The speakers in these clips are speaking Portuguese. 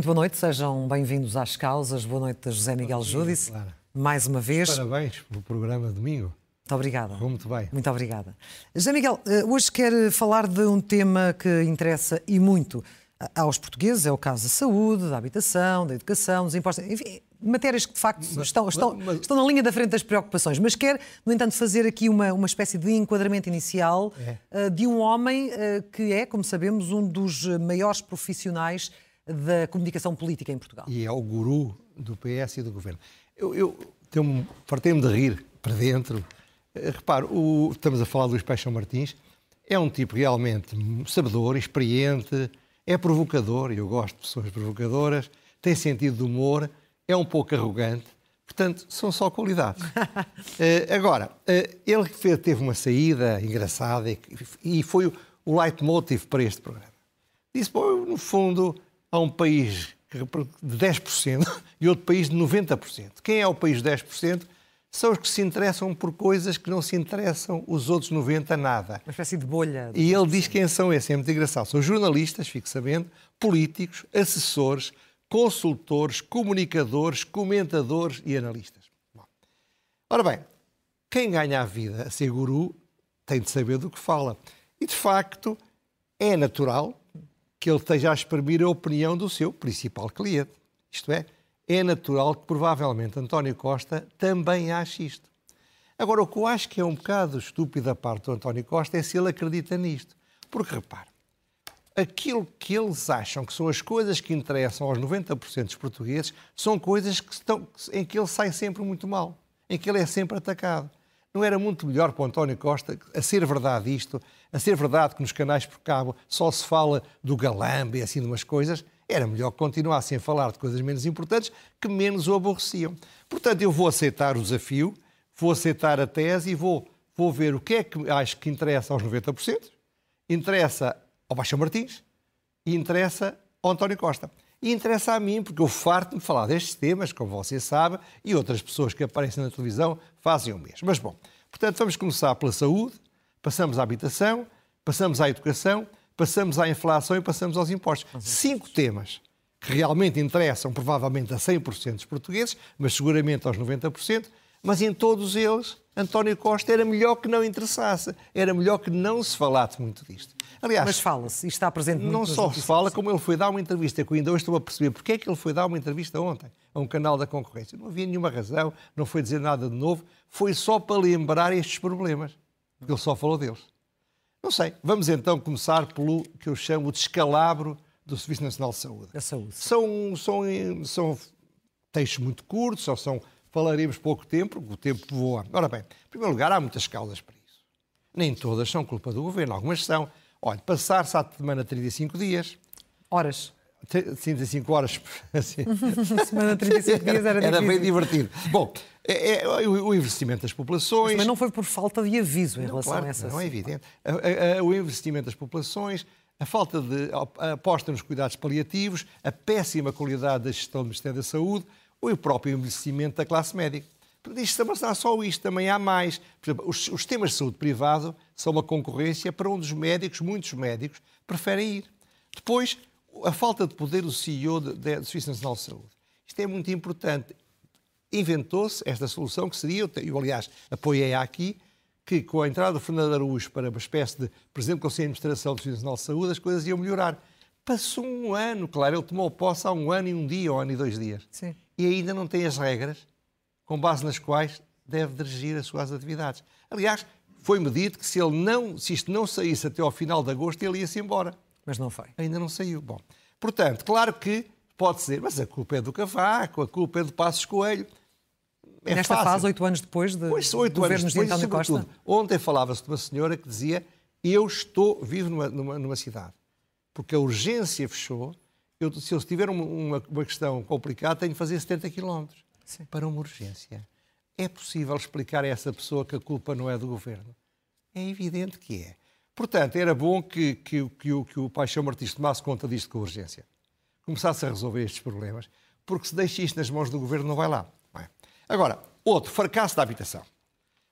Muito boa noite, sejam bem-vindos às causas. Boa noite, José Miguel Júdice. Mais uma vez. Parabéns pelo programa domingo. Muito obrigada. Vou muito bem. Muito obrigada. José Miguel, eh, hoje quero falar de um tema que interessa e muito aos portugueses, é o caso da saúde, da habitação, da educação, dos impostos, enfim, matérias que de facto mas, estão, estão, mas, estão na linha da frente das preocupações. Mas quero, no entanto, fazer aqui uma, uma espécie de enquadramento inicial é. uh, de um homem uh, que é, como sabemos, um dos maiores profissionais da comunicação política em Portugal. E é o guru do PS e do governo. Eu, eu partei-me de rir para dentro. Eh, repare, o, estamos a falar do Luís Paixão Martins, é um tipo realmente sabedor, experiente, é provocador, e eu gosto de pessoas provocadoras, tem sentido de humor, é um pouco arrogante, portanto, são só qualidades. uh, agora, uh, ele teve uma saída engraçada e, e foi o, o leitmotiv para este programa. Disse, bom, no fundo, há um país de 10% e outro país de 90%. Quem é o país de 10%? São os que se interessam por coisas que não se interessam os outros 90% nada. Uma espécie de bolha. E ele diz quem são esses, é muito engraçado. São jornalistas, fique sabendo, políticos, assessores, consultores, comunicadores, comentadores e analistas. Bom. Ora bem, quem ganha a vida a ser guru tem de saber do que fala. E, de facto, é natural que ele esteja a exprimir a opinião do seu principal cliente. Isto é, é natural que provavelmente António Costa também ache isto. Agora, o que eu acho que é um bocado estúpido da parte do António Costa é se ele acredita nisto. Porque, repare, aquilo que eles acham que são as coisas que interessam aos 90% dos portugueses são coisas que estão, em que ele sai sempre muito mal, em que ele é sempre atacado. Não era muito melhor para o António Costa, a ser verdade isto, a ser verdade que nos canais por cabo só se fala do galambe e assim de umas coisas, era melhor que continuassem a falar de coisas menos importantes que menos o aborreciam. Portanto, eu vou aceitar o desafio, vou aceitar a tese e vou, vou ver o que é que acho que interessa aos 90%, interessa ao Baixa Martins e interessa ao António Costa. E interessa a mim, porque eu farto-me falar destes temas, como você sabe, e outras pessoas que aparecem na televisão fazem o mesmo. Mas, bom, portanto, vamos começar pela saúde, passamos à habitação, passamos à educação, passamos à inflação e passamos aos impostos. Cinco temas que realmente interessam, provavelmente, a 100% dos portugueses, mas seguramente aos 90%, mas em todos eles, António Costa era melhor que não interessasse, era melhor que não se falasse muito disto. Aliás, Mas fala-se e está presente Não só se fala, como ele foi dar uma entrevista, que eu ainda hoje estou a perceber porque é que ele foi dar uma entrevista ontem a um canal da concorrência. Não havia nenhuma razão, não foi dizer nada de novo, foi só para lembrar estes problemas. Ele só falou deles. Não sei. Vamos então começar pelo que eu chamo de descalabro do Serviço Nacional de Saúde. A saúde. São, são, são textos muito curtos, só são, falaremos pouco tempo, porque o tempo voa. Ora bem, em primeiro lugar, há muitas causas para isso. Nem todas são culpa do governo, algumas são. Olha, passar-se à semana 35 dias. Horas. 35 horas. Assim. semana 35 dias era Era bem divertido. Bom, é, é, o investimento das populações. Mas não foi por falta de aviso em não, relação claro, a essa. Não é evidente. O investimento das populações, a falta de aposta nos cuidados paliativos, a péssima qualidade da gestão do Ministério da Saúde, ou o próprio envelhecimento da classe médica. Isto não há só isto, também há mais. Por exemplo, os, os temas de saúde privado são uma concorrência para onde os médicos, muitos médicos, preferem ir. Depois, a falta de poder do CEO do Serviço Nacional de Saúde. Isto é muito importante. Inventou-se esta solução que seria, eu aliás apoiei aqui, que com a entrada do Fernando Araújo para uma espécie de Presidente do Conselho de Administração do Serviço Nacional de Saúde, as coisas iam melhorar. Passou um ano, claro, ele tomou posse há um ano e um dia, ou um ano e dois dias. Sim. E ainda não tem as regras com base nas quais deve dirigir as suas atividades. Aliás, foi-me dito que se, ele não, se isto não saísse até ao final de agosto, ele ia-se embora. Mas não foi. Ainda não saiu. Bom, portanto, claro que pode dizer, mas a culpa é do Cavaco, a culpa é do Passos Coelho. É Nesta fácil. fase, oito anos depois de pois, oito governos anos depois, de António Costa. Ontem falava-se de uma senhora que dizia Eu estou vivo numa, numa, numa cidade, porque a urgência fechou. Eu, se eu tiver uma, uma, questão complicada, tenho de fazer 70 quilómetros para uma urgência. É possível explicar a essa pessoa que a culpa não é do governo? É evidente que é. Portanto, era bom que, que, que, o, que o Paixão Martins tomasse conta disto com urgência. Começasse a resolver estes problemas, porque se deixa isto nas mãos do governo, não vai lá. Agora, outro, fracasso da habitação.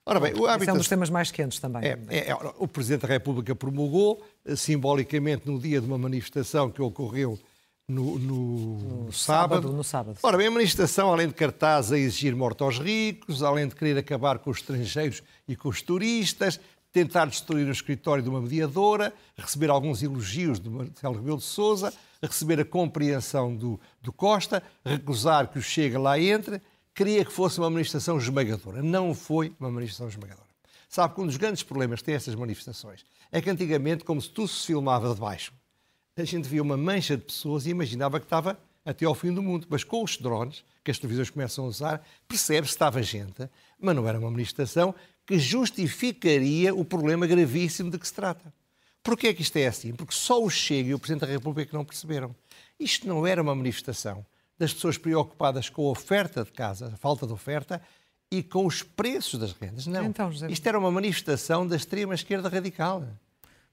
Ora bem, o habitação... é um dos temas mais quentes também. É, é, é, o Presidente da República promulgou, eh, simbolicamente, no dia de uma manifestação que ocorreu no, no, no, sábado. no sábado. Ora bem, a manifestação, além de cartaz a exigir morte aos ricos, além de querer acabar com os estrangeiros e com os turistas, tentar destruir o escritório de uma mediadora, receber alguns elogios de Marcelo Rebelo de Sousa, receber a compreensão do, do Costa, recusar que o Chega lá entre, queria que fosse uma manifestação esmagadora. Não foi uma manifestação esmagadora. Sabe que um dos grandes problemas que têm essas manifestações é que antigamente, como se tudo se filmava de baixo, a gente via uma mancha de pessoas e imaginava que estava até ao fim do mundo. Mas com os drones, que as televisões começam a usar, percebe-se que estava gente, mas não era uma manifestação que justificaria o problema gravíssimo de que se trata. Porquê é que isto é assim? Porque só o Chega e o Presidente da República não perceberam. Isto não era uma manifestação das pessoas preocupadas com a oferta de casa, a falta de oferta, e com os preços das rendas. Não. Então, Isto era uma manifestação da extrema-esquerda radical.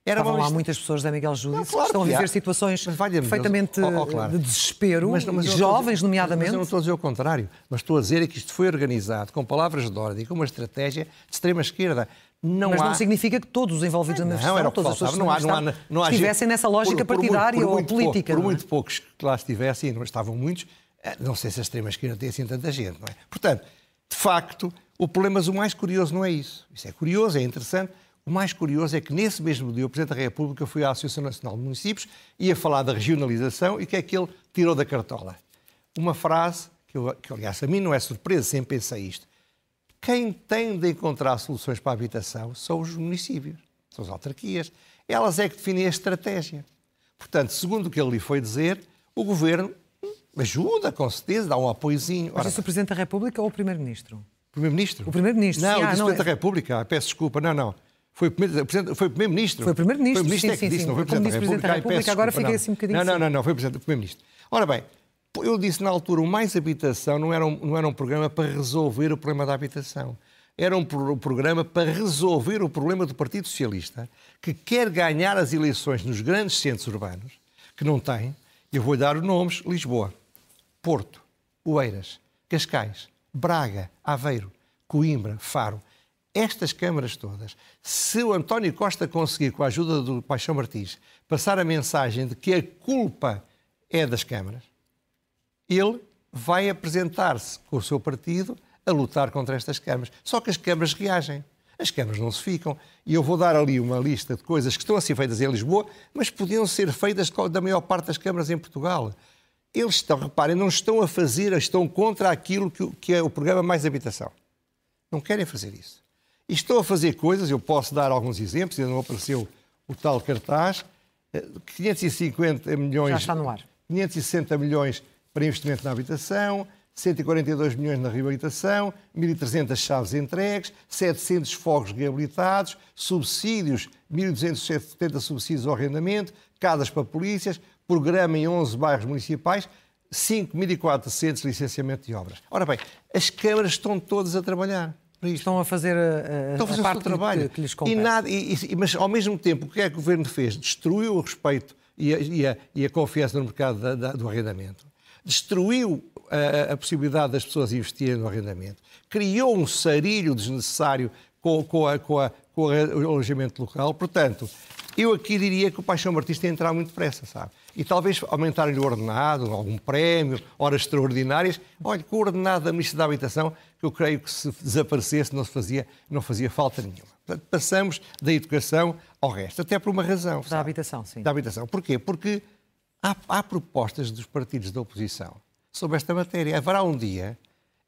Era Estavam lá muitas pessoas da Miguel Júdice não, claro, que estão a viver situações perfeitamente oh, oh, claro. de desespero, mas, mas jovens, nomeadamente. Mas eu não estou a dizer o contrário, mas estou a dizer é que isto foi organizado com palavras de ordem com uma estratégia de extrema-esquerda. Não mas há... não significa que todos os envolvidos na manifestação, não, todas as pessoas não há, não há, não há estivessem nessa lógica por, por partidária muito, ou política. Pouco, por muito poucos que lá estivessem, não estavam muitos, eh, não sei se a extrema-esquerda tem assim tanta gente, não é? Portanto, de facto, o problema, mas o mais curioso não é isso. Isso é curioso, é interessante, o mais curioso é que nesse mesmo dia o Presidente da República foi à Associação Nacional de Municípios e ia falar da regionalização e o que é que ele tirou da cartola? Uma frase que, eu, que aliás, a mim não é surpresa, sempre pensei isto. Quem tem de encontrar soluções para a habitação são os municípios, são as autarquias. Elas é que definem a estratégia. Portanto, segundo o que ele lhe foi dizer, o Governo ajuda, com certeza, dá um apoiozinho. Mas isso o Presidente da República ou o Primeiro-Ministro? Primeiro-Ministro. O Primeiro-Ministro. Não, sim, o ah, Presidente é... da República. Peço desculpa. Não, não. Foi o Primeiro-Ministro. Foi o Primeiro-Ministro. Foi o Ministro sim, é que sim, disse, não foi o Presidente da República. Da República agora fiquei assim um bocadinho... Não, não, não, não, foi o Presidente, Primeiro-Ministro. Ora bem, eu disse na altura, o Mais Habitação não era, um, não era um programa para resolver o problema da habitação. Era um, um programa para resolver o problema do Partido Socialista, que quer ganhar as eleições nos grandes centros urbanos, que não tem, eu vou dar os nomes, Lisboa, Porto, Oeiras, Cascais, Braga, Aveiro, Coimbra, Faro estas câmaras todas, se o António Costa conseguir, com a ajuda do Paixão Martins, passar a mensagem de que a culpa é das câmaras, ele vai apresentar-se com o seu partido a lutar contra estas câmaras. Só que as câmaras reagem. As câmaras não se ficam. E eu vou dar ali uma lista de coisas que estão a ser feitas em Lisboa, mas podiam ser feitas da maior parte das câmaras em Portugal. Eles estão, reparem, não estão a fazer, estão contra aquilo que é o programa Mais Habitação. Não querem fazer isso. E estou a fazer coisas, eu posso dar alguns exemplos, ainda não apareceu o tal cartaz, 550 eh, milhões... Já está no ar. 560 milhões para investimento na habitação, 142 milhões na reabilitação, 1.300 chaves entregues, 700 fogos reabilitados, subsídios, 1.270 subsídios ao arrendamento, casas para polícias, programa em 11 bairros municipais, 5.400 licenciamento de obras. Ora bem, as câmaras estão todas a trabalhar. Estão a fazer a, Estão a, fazer a parte o trabalho. Que, que lhes compete. E nada, e, e, mas, ao mesmo tempo, o que é que o Governo fez? Destruiu o respeito e a, e a, e a confiança no mercado da, da, do arrendamento. Destruiu a, a, possibilidade das pessoas investirem no arrendamento. Criou um sarilho desnecessário com, com, a, com, a, com o alojamento local. Portanto, eu aqui diria que o Paixão Martins tem a entrar muito depressa, sabe? E talvez aumentar-lhe o ordenado, algum prémio, horas extraordinárias. Olha, com o ordenado da Ministra da Habitação, que eu creio que se desaparecesse não, se fazia, não fazia falta nenhuma. Portanto, passamos da educação ao resto, até por uma razão. Da sabe? habitação, sim. Da habitação. Porquê? Porque há, há propostas dos partidos da oposição sobre esta matéria. Haverá um dia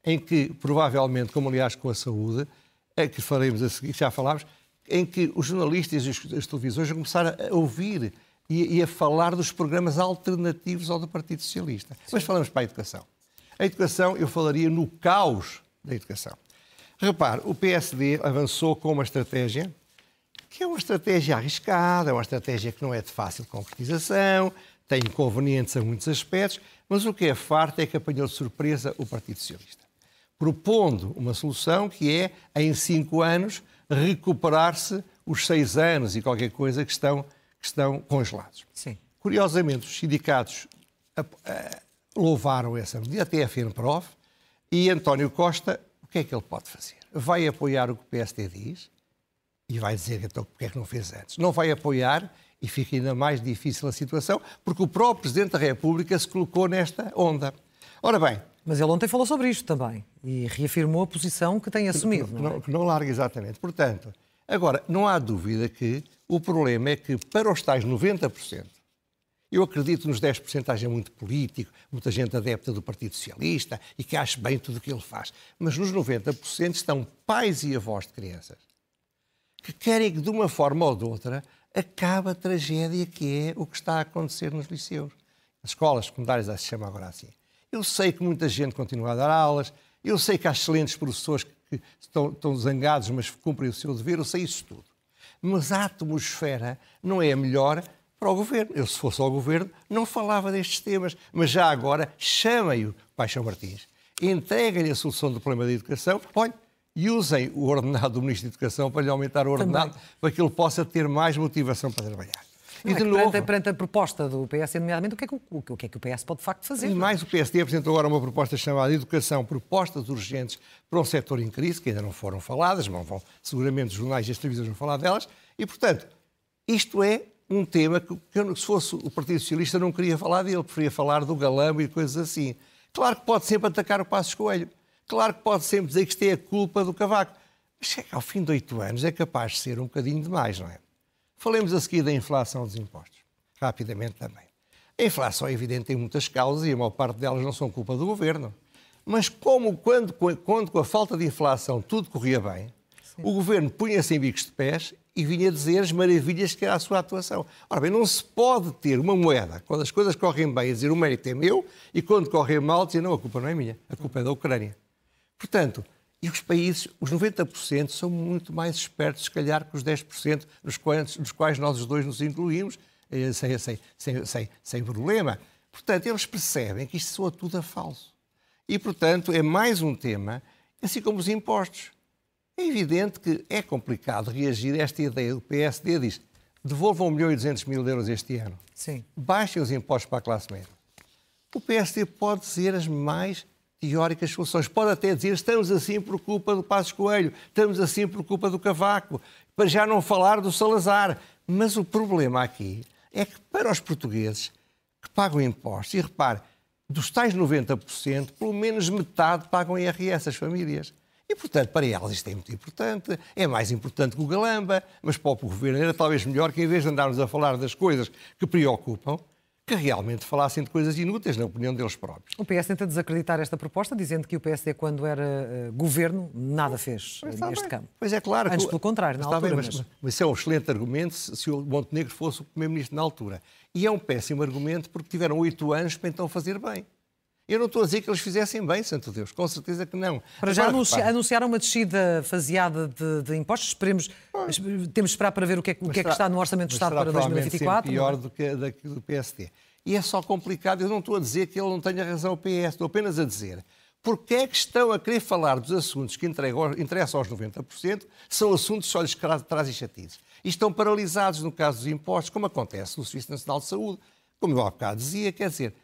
em que, provavelmente, como aliás com a saúde, é que faremos a seguir, já falámos, em que os jornalistas e as televisões vão começar a ouvir e, e, a falar dos programas alternativos ao do Partido Socialista. Sim. Mas falamos para a educação. A educação, eu falaria no caos da educação. Repare, o PSD avançou com uma estratégia que é uma estratégia arriscada, é uma estratégia que não é de fácil concretização, tem inconvenientes a muitos aspectos, mas o que é farto é que apanhou de surpresa o Partido Socialista, propondo uma solução que é, em cinco anos, recuperar-se os seis anos e qualquer coisa que estão, que estão congelados. Sim. Curiosamente, os sindicatos louvaram essa medida, até a FENPROF, e António Costa, o que é que ele pode fazer? Vai apoiar o que o PSD diz e vai dizer então porque é que não fez antes. Não vai apoiar e fica ainda mais difícil a situação, porque o próprio Presidente da República se colocou nesta onda. Ora bem. Mas ele ontem falou sobre isto também e reafirmou a posição que tem assumido. Que não, não, é? não larga exatamente. Portanto, agora, não há dúvida que o problema é que para os tais 90%, eu acredito nos 10% haja muito político, muita gente adepta do Partido Socialista e que ache bem tudo o que ele faz. Mas nos 90% estão pais e avós de crianças que querem que, de uma forma ou de outra, acabe a tragédia que é o que está a acontecer nos liceus. As escolas secundárias se chama agora assim. Eu sei que muita gente continua a dar aulas, eu sei que há excelentes professores que estão, estão zangados, mas cumprem o seu dever, eu sei isso tudo. Mas a atmosfera não é a melhor para o governo. Eu, se fosse ao governo, não falava destes temas, mas já agora chamem-o Paixão Martins, entreguem-lhe a solução do problema da educação. Olha, e usem o ordenado do Ministro da Educação para lhe aumentar o ordenado, Também. para que ele possa ter mais motivação para trabalhar. E de é novo, perante, perante, a proposta do PS, nomeadamente, o que, é que, o, o que é que o PS pode de facto fazer? E mais, o PSD apresentou agora uma proposta chamada Educação, propostas urgentes para um setor em crise, que ainda não foram faladas, mas vão, seguramente os jornais e as televisões vão falar delas, e, portanto, isto é um tema que, que se fosse o Partido Socialista não queria falar dele, preferia falar do galamba e coisas assim. Claro que pode sempre atacar o Passos Coelho, Claro que pode sempre dizer que isto é a culpa do Cavaco, mas chega ao fim de oito anos é capaz de ser um bocadinho demais, não é? Falemos a seguir da inflação dos impostos, rapidamente também. A inflação é evidente tem muitas causas e a maior parte delas não são culpa do governo. Mas como quando, quando com a falta de inflação tudo corria bem, Sim. o governo punha-se em bicos de pés e vinha dizer as maravilhas que era a sua atuação. Ora bem, não se pode ter uma moeda quando as coisas correm bem e dizer o mérito é meu e quando correm mal dizer não, a culpa não é minha, a culpa é da Ucrânia. Portanto, e os países, os 90%, são muito mais espertos, se calhar, que os 10% nos quais, nos quais nós os dois nos incluímos, eh, sem, sem, sem, sem, problema. Portanto, eles percebem que isto soa tudo a falso. E, portanto, é mais um tema, assim como os impostos. É evidente que é complicado reagir a esta ideia do PSD, diz devolvam 1 milhão e 200 mil euros este ano. Sim. Baixem os impostos para a classe média. O PSD pode dizer as mais teóricas soluções. Pode até dizer estamos assim por culpa do Passos Coelho, estamos assim por culpa do Cavaco, para já não falar do Salazar. Mas o problema aqui é que para os portugueses que pagam impostos, e repare, dos tais 90%, pelo menos metade pagam IRS, as famílias. E, portanto, para elas isto é muito importante, é mais importante que o Galamba, mas para o governo era talvez melhor que, em vez de andarmos a falar das coisas que preocupam, que realmente falassem de coisas inúteis, na opinião deles próprios. O PS tenta desacreditar esta proposta, dizendo que o PSD, quando era uh, governo, nada fez neste bem. campo. Pois é claro. Antes, pelo contrário, na altura. Bem, mas, mas... mas isso é um excelente argumento se o Montenegro fosse o primeiro-ministro na altura. E é um péssimo argumento porque tiveram oito anos para então fazer bem. Eu não estou a dizer que eles fizessem bem, santo Deus, com certeza que não. Para já anunci anunciaram uma descida faseada de, de impostos, esperemos, temos de esperar para ver o que é, o que, é que está no Orçamento do Estado para 2024. pior é? do que a do PSD. E é só complicado. Eu não estou a dizer que ele não tenha razão, o PS, estou apenas a dizer porque é que estão a querer falar dos assuntos que interessam aos 90%, são assuntos que só lhes trazem chatices. E estão paralisados no caso dos impostos, como acontece no Serviço Nacional de Saúde. Como eu há bocado dizia, quer dizer,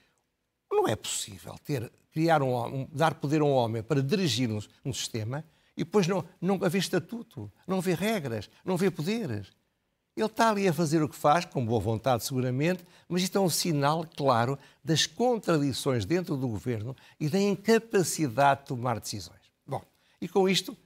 não é possível ter, criar um, um dar poder a um homem para dirigir um, um sistema e depois não, não haver estatuto, não haver regras, não haver poderes. Ele está ali a fazer o que faz, com boa vontade seguramente, mas isto é um sinal claro das contradições dentro do governo e da incapacidade de tomar decisões. Bom, e com isto,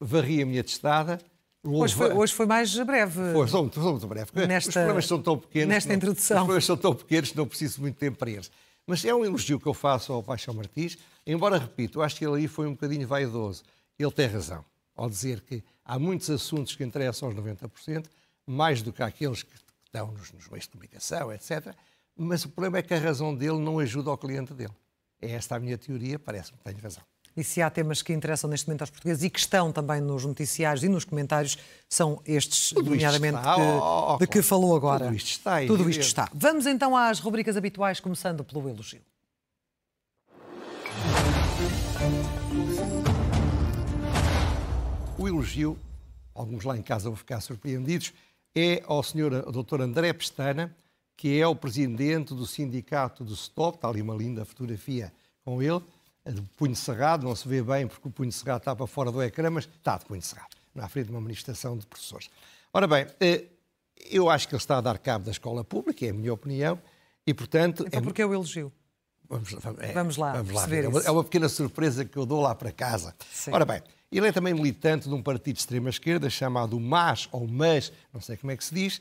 varri a minha testada. Hoje foi, hoje foi mais breve. Foi, sou, muito, sou muito breve. Nesta, os problemas são tão pequenos. Nesta não, introdução. Os problemas são tão pequenos que não preciso muito tempo para eles. Mas é um elogio que eu faço ao Paixão Martins, embora, repito, eu acho que ele aí foi um bocadinho vaidoso. Ele tem razão ao dizer que há muitos assuntos que interessam aos 90%, mais do que aqueles que estão nos, nos meios de comunicação, etc. Mas o problema é que a razão dele não ajuda ao cliente dele. É esta a minha teoria, parece-me que tenho razão. E se há temas que interessam neste momento aos portugueses e que estão também nos noticiários e nos comentários, são estes, Tudo nomeadamente, está, que, oh, oh, de que falou agora. Tudo isto está. Tudo isto está. Vamos então às rubricas habituais, começando pelo elogio. O elogio, alguns lá em casa vão ficar surpreendidos, é ao senhor Dr. André Pestana, que é o presidente do sindicato do STOP, está ali uma linda fotografia com ele, de punho cerrado, não se vê bem porque o punho cerrado está para fora do ecrã, mas está de punho cerrado, na frente de uma manifestação de professores. Ora bem, eh, eu acho que ele está a dar cabo da escola pública, é a minha opinião, e portanto... Então, é- porque é o elogio? Vamos, vamos, é, Vamos lá vamos lá ver. É uma, é uma pequena surpresa que eu dou lá para casa. Sim. Ora bem, ele é também militante de um partido de extrema-esquerda chamado MAS, ou MAS, não sei como é que se diz.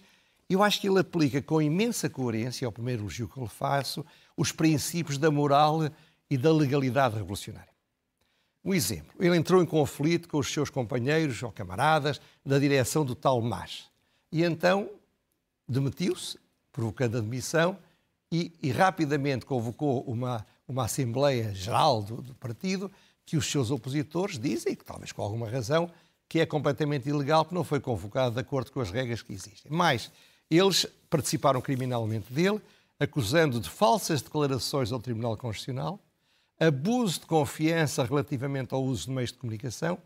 Eu acho que ele aplica com imensa coerência, é o primeiro elogio que eu lhe faço, os princípios da moral e da legalidade revolucionária. Um exemplo, ele entrou em conflito com os seus companheiros ou camaradas da direção do tal MAS. E então demitiu-se, provocando a demissão, e, e rapidamente convocou uma, uma Assembleia Geral do, do partido que os seus opositores dizem, que talvez com alguma razão, que é completamente ilegal, que não foi convocado de acordo com as regras que existem. Mas eles participaram criminalmente dele, acusando de falsas declarações ao Tribunal Constitucional, abuso de confiança relativamente ao uso de meios de comunicação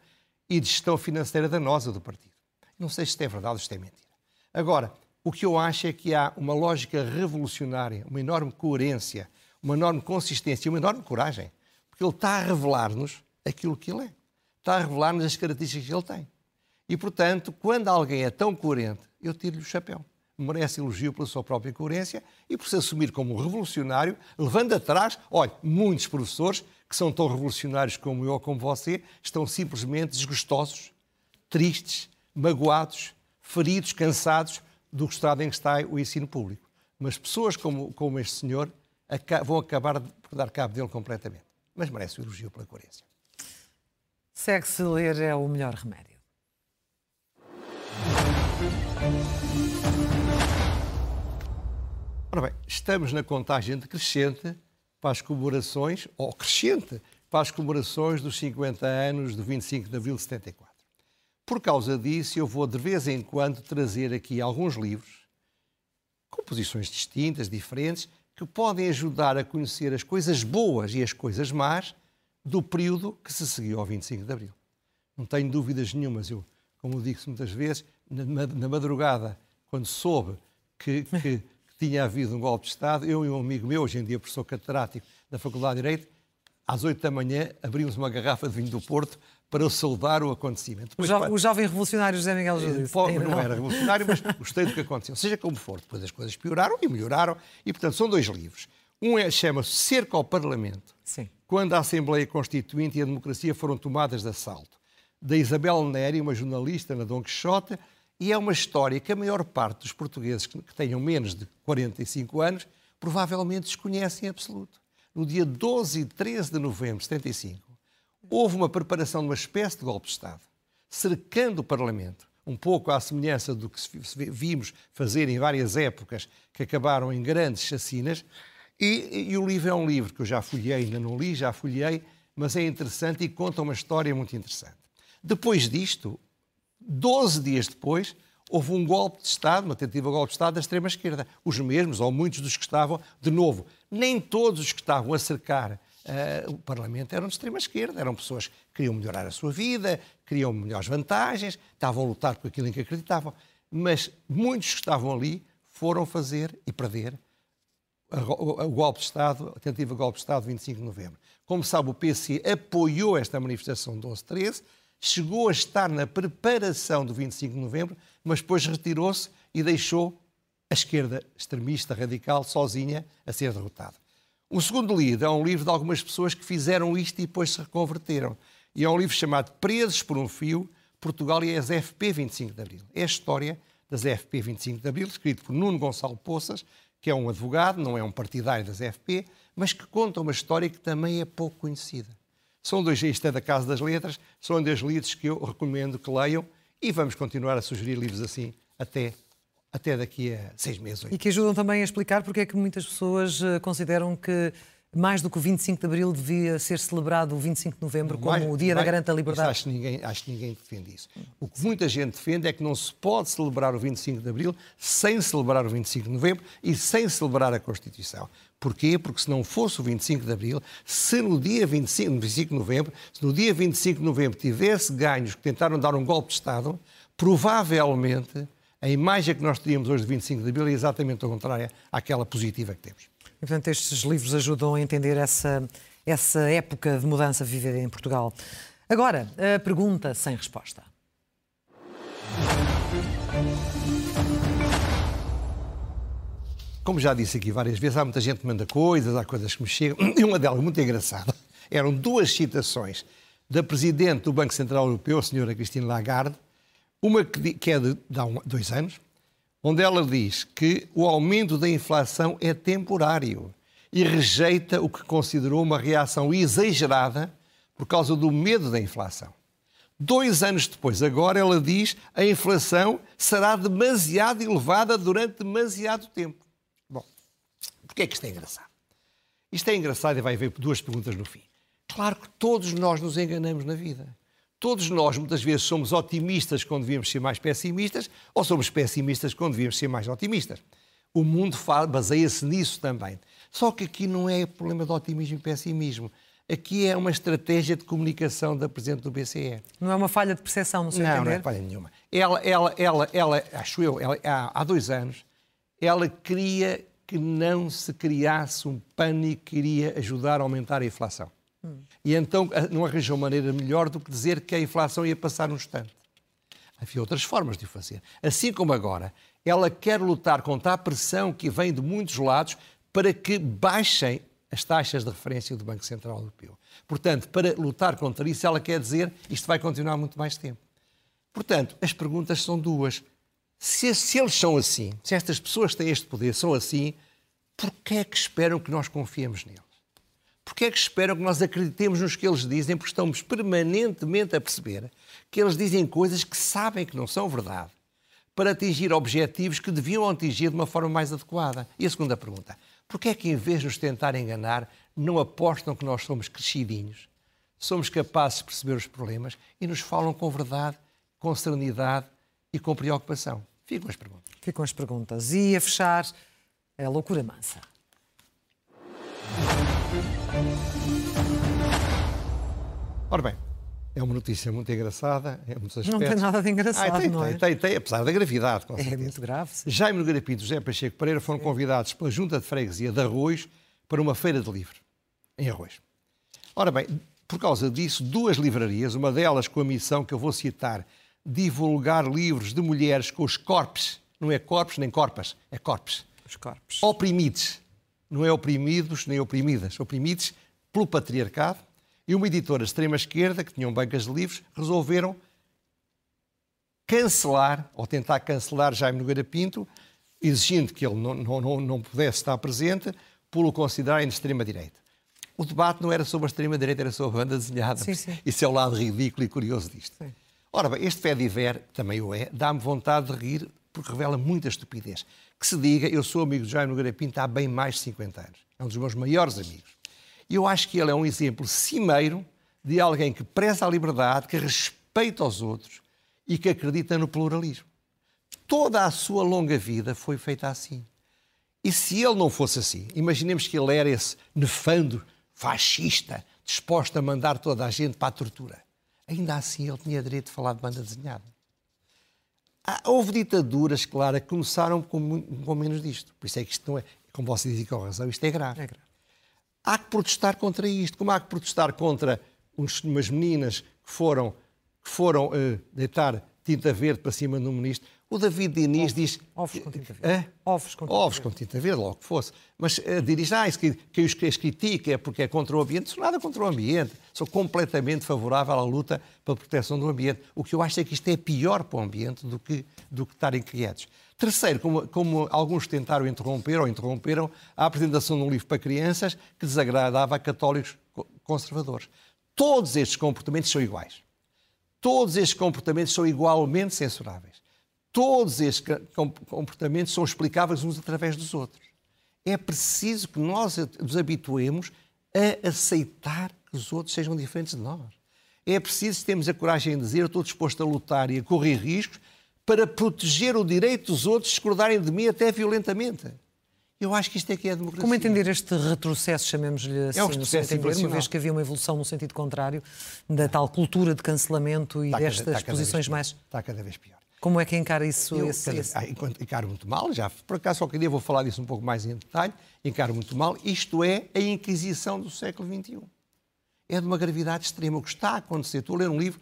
e de gestão financeira danosa do partido. Não sei se isto é verdade ou se isto é mentira. Agora, o que eu acho é que há uma lógica revolucionária, uma enorme coerência, uma enorme consistência, uma enorme coragem, porque ele está a revelar-nos aquilo que ele é. Está a revelar-nos as características que ele tem. E, portanto, quando alguém é tão coerente, eu tiro-lhe o chapéu. Merece elogio pela sua própria coerência e por se assumir como revolucionário, levando atrás, olha, muitos professores que são tão revolucionários como eu ou como você, estão simplesmente desgostosos, tristes, magoados, feridos, cansados do estado em que está o ensino público. Mas pessoas como, como este senhor vão acabar por dar cabo dele completamente. Mas merece o elogio pela coerência. Segue-se ler é o melhor remédio. Ora bem, estamos na contagem decrescente para as comemorações, ou crescente, para as comemorações dos 50 anos do 25 de abril de 74. Por causa disso, eu vou de vez em quando trazer aqui alguns livros, com posições distintas, diferentes, que podem ajudar a conhecer as coisas boas e as coisas más do período que se seguiu ao 25 de abril. Não tenho dúvidas nenhumas, eu, como digo muitas vezes, na, na madrugada, quando soube que- que tinha havido um golpe de Estado, eu e um amigo meu, hoje em dia professor catedrático da Faculdade de Direito, às 8 da manhã abrimos uma garrafa de vinho do Porto para saudar o acontecimento. O, Depois, jo pá, o jovem revolucionário José Miguel eh, Júdice. pô, Ainda não era revolucionário, mas gostei do que aconteceu. Seja como for, depois as coisas pioraram e melhoraram, e portanto são dois livros. Um é, chama-se Cerco ao Parlamento, Sim. quando a Assembleia Constituinte e a democracia foram tomadas de assalto, da Isabel Neri, uma jornalista na Dom Quixote, e é uma história que a maior parte dos portugueses que tenham menos de 45 anos provavelmente desconhecem em absoluto. No dia 12 e 13 de novembro de 75, houve uma preparação de uma espécie de golpe de Estado, cercando o Parlamento, um pouco à semelhança do que vimos fazer em várias épocas, que acabaram em grandes chacinas. E, e o livro é um livro que eu já folhei, ainda não li, já folhei, mas é interessante e conta uma história muito interessante. Depois disto, 12 dias depois, houve um golpe de Estado, uma tentativa de golpe de Estado da extrema-esquerda. Os mesmos, ou muitos dos que estavam, de novo, nem todos os que estavam a cercar eh, o Parlamento eram de extrema-esquerda, eram pessoas que queriam melhorar a sua vida, queriam melhores vantagens, estavam a lutar por aquilo em que acreditavam. Mas muitos que estavam ali foram fazer e perder o golpe de Estado, a tentativa de golpe de Estado de 25 de novembro. Como sabe, o PC apoiou esta manifestação 12-13, chegou a estar na preparação do 25 de novembro, mas depois retirou-se e deixou a esquerda extremista radical sozinha a ser derrotada. O segundo livro é um livro de algumas pessoas que fizeram isto e depois se reconverteram. E é um livro chamado Presos por um Fio, Portugal e as FP 25 de Abril. É a história das FP 25 de Abril, escrito por Nuno Gonçalo Poças, que é um advogado, não é um partidário das FP, mas que conta uma história que também é pouco conhecida. São dois, isto é da Casa das Letras, são dois livros que eu recomendo que leiam e vamos continuar a sugerir livros assim até, até daqui a seis meses. oito E que ajudam também a explicar porque é que muitas pessoas eh, consideram que mais do que o 25 de Abril devia ser celebrado o 25 de Novembro como mais, o Dia mais, da Garanta Liberdade? Acho que, ninguém, acho que ninguém defende isso. O que muita gente defende é que não se pode celebrar o 25 de Abril sem celebrar o 25 de Novembro e sem celebrar a Constituição. Porquê? Porque se não fosse o 25 de Abril, se no dia 25, 25 de Novembro, se no dia 25 de Novembro tivesse ganhos que tentaram dar um golpe de Estado, provavelmente a imagem que nós teríamos hoje de 25 de Abril é exatamente a contrária àquela positiva que temos. E, portanto, estes livros ajudam a entender essa, essa época de mudança vivida em Portugal. Agora, a pergunta sem resposta. Como já disse aqui várias vezes, há muita gente que manda coisas, há coisas que me chegam, e uma delas muito engraçada. Eram duas citações da Presidente do Banco Central Europeu, a senhora Christine Lagarde, uma que é de, de há dois anos, onde ela diz que o aumento da inflação é temporário e rejeita o que considerou uma reação exagerada por causa do medo da inflação. Dois anos depois, agora, ela diz a inflação será demasiado elevada durante demasiado tempo. Porquê é que isto é engraçado? Isto é engraçado e vai haver duas perguntas no fim. Claro que todos nós nos enganamos na vida. Todos nós, muitas vezes, somos otimistas quando devíamos ser mais pessimistas, ou somos pessimistas quando devíamos ser mais otimistas. O mundo baseia-se nisso também. Só que aqui não é problema de otimismo e pessimismo. Aqui é uma estratégia de comunicação da Presidente do BCE. Não é uma falha de percepção, não sei não, entender? Não, é falha nenhuma. Ela, ela, ela, ela acho eu, ela, há, há dois anos, ela queria que não se criasse um pânico que iria ajudar a aumentar a inflação. E então eh, não arranjou maneira melhor do que dizer que a inflação ia passar um instante. Havia outras formas de o fazer. Assim como agora, ela quer lutar contra a pressão que vem de muitos lados para que baixem as taxas de referência do Banco Central Europeu. Portanto, para lutar contra isso, ela quer dizer isto vai continuar muito mais tempo. Portanto, as perguntas são duas. Se, se eles são assim, se estas pessoas têm este poder são assim, por que é que esperam que nós confiemos neles? Porque é que esperam que nós acreditemos nos que eles dizem? Porque estamos permanentemente a perceber que eles dizem coisas que sabem que não são verdade para atingir objetivos que deviam atingir de uma forma mais adequada. E a segunda pergunta: porquê é que, em vez de nos tentar enganar, não apostam que nós somos crescidinhos, somos capazes de perceber os problemas e nos falam com verdade, com serenidade e com preocupação? Ficam as perguntas. Ficam as perguntas. E a fechar, é loucura mansa. Ora bem, é uma notícia muito engraçada, é muitos aspectos. Não tem nada de engraçado, ah, tem, não tem, é? Tem, tem, apesar da gravidade. é muito grave. Sim. Jaime Nogueira Pinto e José Pacheco Pereira foram convidados pela Junta de Freguesia de Arroz para uma feira de livro, em Arroz. Ora bem, por causa disso, duas livrarias, uma delas com a missão que eu vou citar, divulgar livros de mulheres com os corpos, não é corpos nem corpas, é corpos. Os corpos. Oprimidos, não é oprimidos nem oprimidas, oprimidos pelo patriarcado, e uma editora de extrema-esquerda, que tinham bancas de livros, resolveram cancelar, ou tentar cancelar Jaime Nogueira Pinto, exigindo que ele não, não, não pudesse estar presente, por o considerarem de extrema-direita. O debate não era sobre a extrema-direita, era sobre a banda desenhada. Sim, sim. Isso é o lado ridículo e curioso disto. Sim. Ora bem, este fé diver, também o é, dá-me vontade de rir, porque revela muita estupidez. Que se diga, eu sou amigo de Jaime Nogueira Pinto há bem mais de 50 anos. É um dos meus maiores amigos. E eu acho que ele é um exemplo cimeiro de alguém que preza a liberdade, que respeita os outros e que acredita no pluralismo. Toda a sua longa vida foi feita assim. E se ele não fosse assim, imaginemos que ele era esse nefando, fascista, disposto a mandar toda a gente para a tortura. Ainda assim ele tinha direito de falar de banda desenhada. Houve ditaduras, claro, que começaram com, com menos disto. Por isso é que isto não é, como você diz com razão, isto é grave. É grave. Há que protestar contra isto, como há que protestar contra uns, umas meninas que foram, que foram uh, deitar tinta verde para cima de um ministro. O David Diniz ovos, diz. Ovos com tinta verde. Ovos com tinta ovos verde. com tinta verde, logo que fosse. Mas uh, diz, ah, isso que, que os que as critica é porque é contra o ambiente. Sou nada contra o ambiente. Sou completamente favorável à luta pela proteção do ambiente. O que eu acho é que isto é pior para o ambiente do que, do que estarem quietos. Terceiro, como, como, alguns tentaram interromper ou interromperam a apresentação de um livro para crianças que desagradava a católicos conservadores. Todos estes comportamentos são iguais. Todos estes comportamentos são igualmente censuráveis. Todos estes comportamentos são explicáveis uns através dos outros. É preciso que nós nos habituemos a aceitar que os outros sejam diferentes de nós. É preciso termos a coragem de dizer: eu estou disposto a lutar e a correr riscos para proteger o direito dos outros de discordarem de mim até violentamente. Eu acho que isto é que é a democracia. Como entender este retrocesso, chamemos-lhe assim, É um no seu retrocesso entender, uma vez que havia uma evolução no sentido contrário da tal cultura de cancelamento e Está destas cada posições mais... Está cada vez pior. Como é que encara isso? Eu, esse- esse- ah, enquanto- encaro muito mal, já por acaso qualquer dia vou falar disso um pouco mais em detalhe, encaro muito mal, isto é a Inquisição do século XXI. É de uma gravidade extrema. O que está a acontecer, estou a ler um livro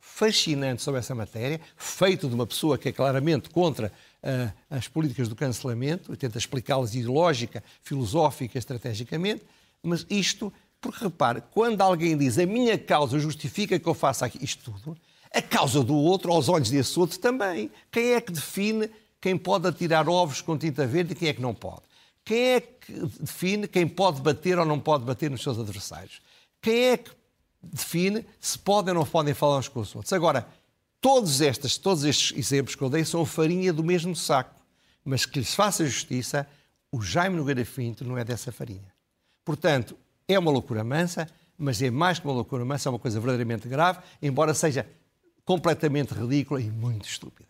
fascinante sobre essa matéria, feito de uma pessoa que é claramente contra ah, as políticas do cancelamento, e tenta explicá-las ideológica, filosófica, estrategicamente, mas isto, porque repare, quando alguém diz a minha causa justifica que eu faça aqui isto tudo, a causa do outro, aos olhos desse outro também. Quem é que define quem pode atirar ovos com tinta verde e quem é que não pode? Quem é que define quem pode bater ou não pode bater nos seus adversários? Quem é que define se podem ou não podem falar uns com os outros? Agora, todos, estas, todos estes exemplos que eu dei são farinha do mesmo saco, mas que lhes faça justiça, o Jaime Nogueira Finto não é dessa farinha. Portanto, é uma loucura mansa, mas é mais que uma loucura mansa, é uma coisa verdadeiramente grave, embora seja completamente ridícula e muito estúpida.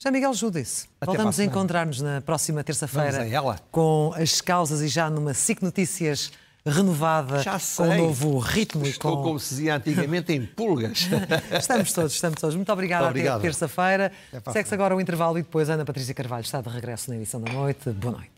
Já Miguel Judice, voltamos a encontrar-nos na próxima terça-feira com as causas e já numa SIC Notícias renovada, com um novo ritmo Estou, com... como se dizia antigamente, em pulgas. Estamos todos, estamos todos. Muito obrigada. Muito obrigado. Até terça-feira. Segue-se agora o intervalo e depois Ana Patrícia Carvalho está de regresso na edição da noite. Boa noite.